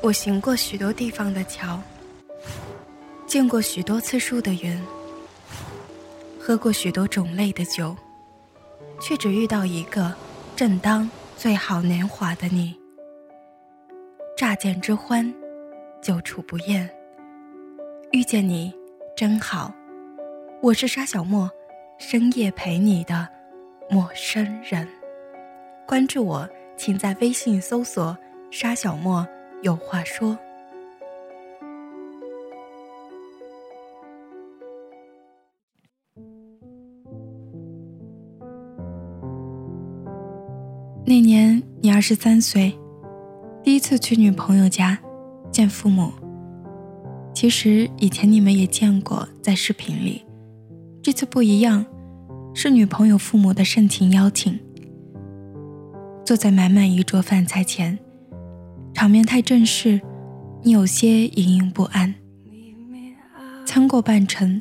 我行过许多地方的桥，见过许多次数的云，喝过许多种类的酒，却只遇到一个正当最好年华的你。乍见之欢，久处不厌。遇见你真好，我是沙小莫，深夜陪你的陌生人。关注我，请在微信搜索“沙小莫”。有话说。那年你二十三岁，第一次去女朋友家见父母。其实以前你们也见过，在视频里。这次不一样，是女朋友父母的盛情邀请。坐在满满一桌饭菜前。场面太正式，你有些隐隐不安。餐过半程，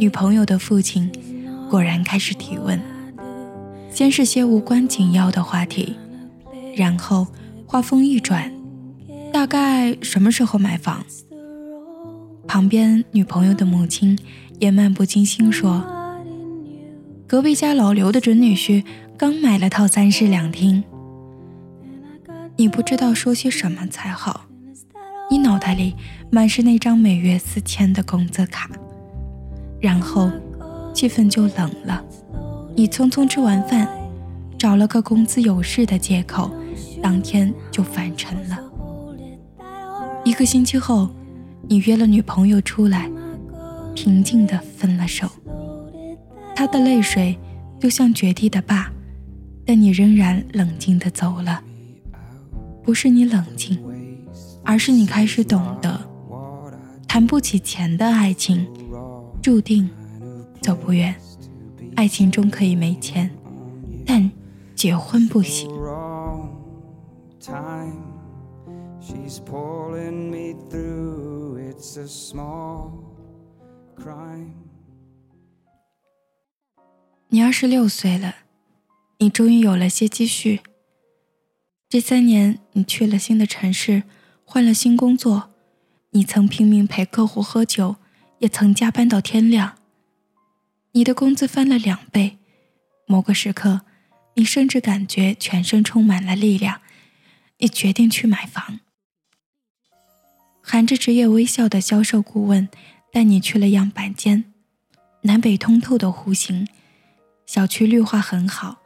女朋友的父亲果然开始提问，先是些无关紧要的话题，然后话锋一转，大概什么时候买房？旁边女朋友的母亲也漫不经心说：“隔壁家老刘的准女婿刚买了套三室两厅。”你不知道说些什么才好，你脑袋里满是那张每月四千的工资卡，然后气氛就冷了。你匆匆吃完饭，找了个工资有事的借口，当天就返程了。一个星期后，你约了女朋友出来，平静地分了手。她的泪水就像决堤的坝，但你仍然冷静地走了。不是你冷静，而是你开始懂得，谈不起钱的爱情，注定走不远。爱情中可以没钱，但结婚不行。你二十六岁了，你终于有了些积蓄。这三年，你去了新的城市，换了新工作，你曾拼命陪客户喝酒，也曾加班到天亮。你的工资翻了两倍，某个时刻，你甚至感觉全身充满了力量。你决定去买房。含着职业微笑的销售顾问带你去了样板间，南北通透的户型，小区绿化很好，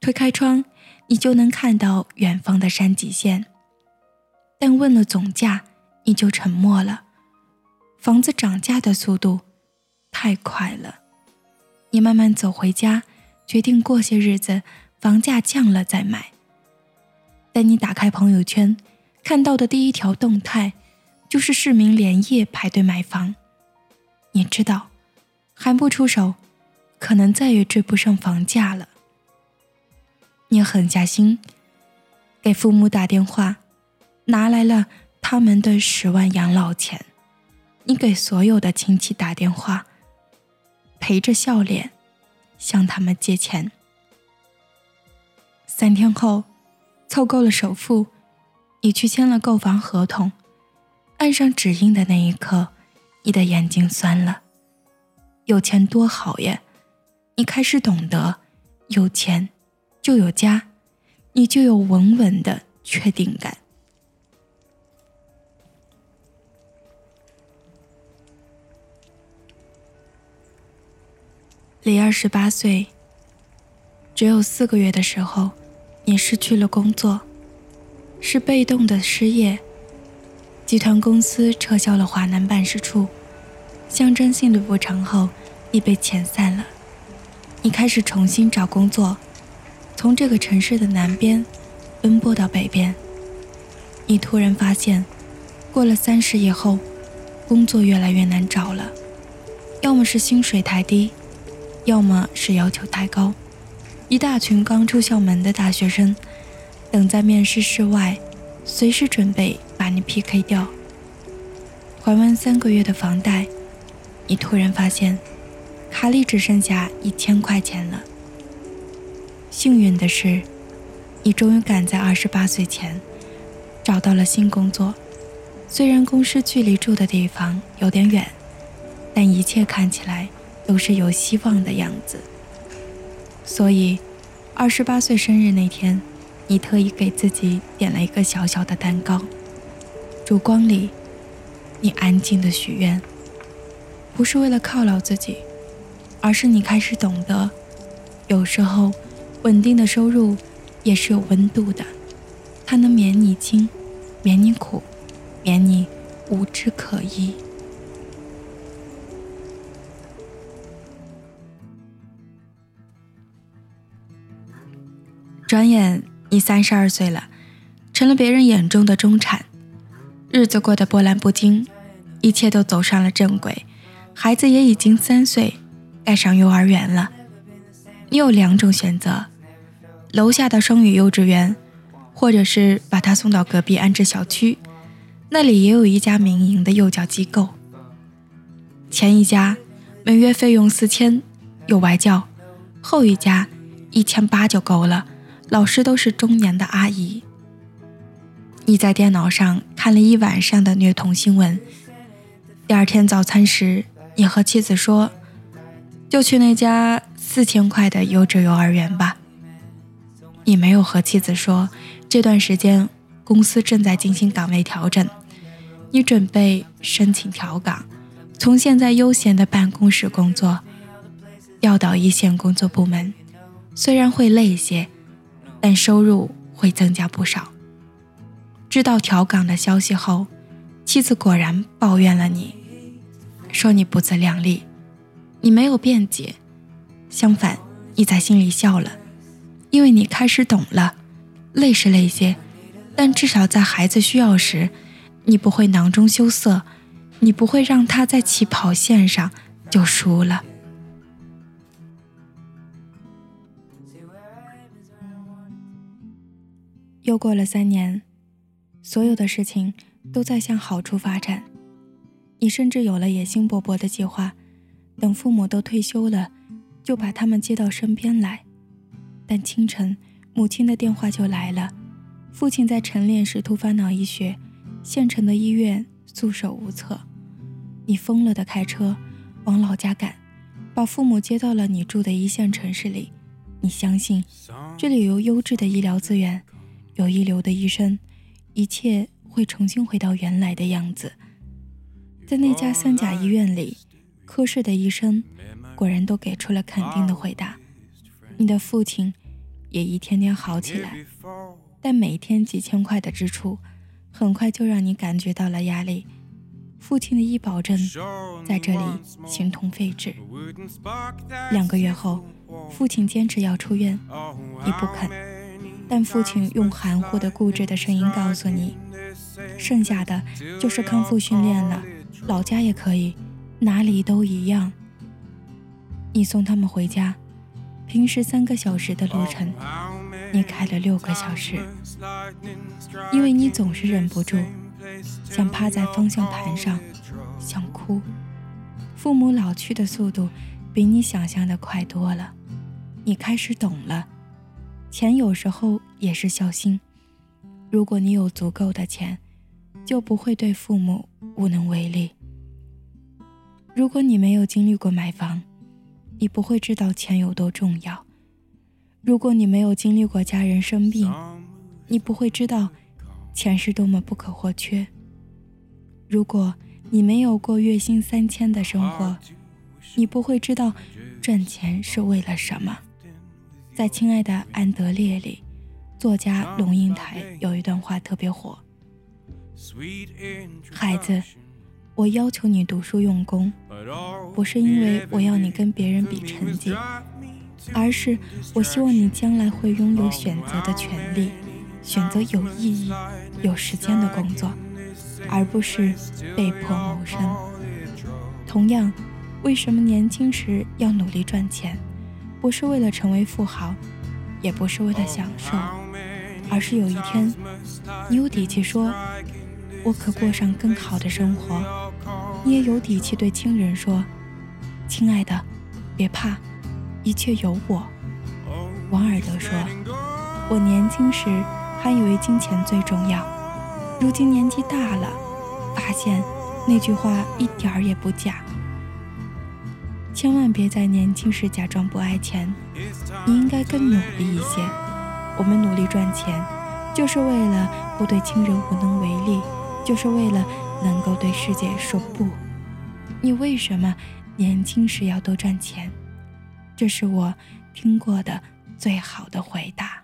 推开窗。你就能看到远方的山脊线。但问了总价，你就沉默了。房子涨价的速度太快了。你慢慢走回家，决定过些日子房价降了再买。但你打开朋友圈，看到的第一条动态，就是市民连夜排队买房。你知道，还不出手，可能再也追不上房价了。你狠下心，给父母打电话，拿来了他们的十万养老钱。你给所有的亲戚打电话，陪着笑脸向他们借钱。三天后，凑够了首付，你去签了购房合同。按上指印的那一刻，你的眼睛酸了。有钱多好呀！你开始懂得，有钱。就有家，你就有稳稳的确定感。离二十八岁只有四个月的时候，你失去了工作，是被动的失业。集团公司撤销了华南办事处，象征性的补偿后，你被遣散了。你开始重新找工作。从这个城市的南边奔波到北边，你突然发现，过了三十以后，工作越来越难找了。要么是薪水太低，要么是要求太高。一大群刚出校门的大学生，等在面试室外，随时准备把你 PK 掉。还完三个月的房贷，你突然发现，卡里只剩下一千块钱了。幸运的是，你终于赶在二十八岁前找到了新工作，虽然公司距离住的地方有点远，但一切看起来都是有希望的样子。所以，二十八岁生日那天，你特意给自己点了一个小小的蛋糕。烛光里，你安静的许愿，不是为了犒劳自己，而是你开始懂得，有时候稳定的收入也是有温度的，它能免你惊，免你苦，免你无枝可依。转眼你三十二岁了，成了别人眼中的中产。日子过得波澜不惊，一切都走上了正轨，孩子也已经三岁，该上幼儿园了。你有两种选择：楼下的双语幼稚园，或者是把他送到隔壁安置小区，那里也有一家民营的幼教机构。前一家每月费用四千，有外教；后一家一千八就够了，老师都是中年的阿姨。你在电脑上看了一晚上的虐童新闻，第二天早餐时，你和妻子说：“就去那家四千块的优质幼儿园吧。”你没有和妻子说，这段时间公司正在进行岗位调整，你准备申请调岗，从现在悠闲的办公室工作调到一线工作部门，虽然会累一些，但收入会增加不少。知道调岗的消息后，妻子果然抱怨了你，说你不自量力。你没有辩解，相反，你在心里笑了，因为你开始懂了，累是累些，但至少在孩子需要时，你不会囊中羞涩，你不会让他在起跑线上就输了。又过了三年。所有的事情都在向好处发展，你甚至有了野心勃勃的计划，等父母都退休了，就把他们接到身边来。但清晨，母亲的电话就来了，父亲在晨练时突发脑溢血，县城的医院束手无策。你疯了的开车往老家赶，把父母接到了你住的一线城市里。你相信，这里有优质的医疗资源，有一流的医生。一切会重新回到原来的样子。在那家三甲医院里，科室的医生果然都给出了肯定的回答。你的父亲也一天天好起来，但每天几千块的支出，很快就让你感觉到了压力。父亲的医保证在这里形同废纸。两个月后，父亲坚持要出院，你不肯。但父亲用含糊的、固执的声音告诉你：“剩下的就是康复训练了，老家也可以，哪里都一样。”你送他们回家，平时三个小时的路程，你开了六个小时，因为你总是忍不住想趴在方向盘上，想哭。父母老去的速度比你想象的快多了，你开始懂了。钱有时候也是孝心。如果你有足够的钱，就不会对父母无能为力。如果你没有经历过买房，你不会知道钱有多重要。如果你没有经历过家人生病，你不会知道钱是多么不可或缺。如果你没有过月薪三千的生活，你不会知道赚钱是为了什么。在《亲爱的安德烈》里，作家龙应台有一段话特别火：“孩子，我要求你读书用功，不是因为我要你跟别人比成绩，而是我希望你将来会拥有选择的权利，选择有意义、有时间的工作，而不是被迫谋生。同样，为什么年轻时要努力赚钱？”不是为了成为富豪，也不是为了享受，而是有一天，你有底气说：“我可过上更好的生活。”你也有底气对亲人说：“亲爱的，别怕，一切有我。”王尔德说：“我年轻时还以为金钱最重要，如今年纪大了，发现那句话一点儿也不假。千万别在年轻时假装不爱钱，你应该更努力一些。我们努力赚钱，就是为了不对亲人无能为力，就是为了能够对世界说不。你为什么年轻时要多赚钱？这是我听过的最好的回答。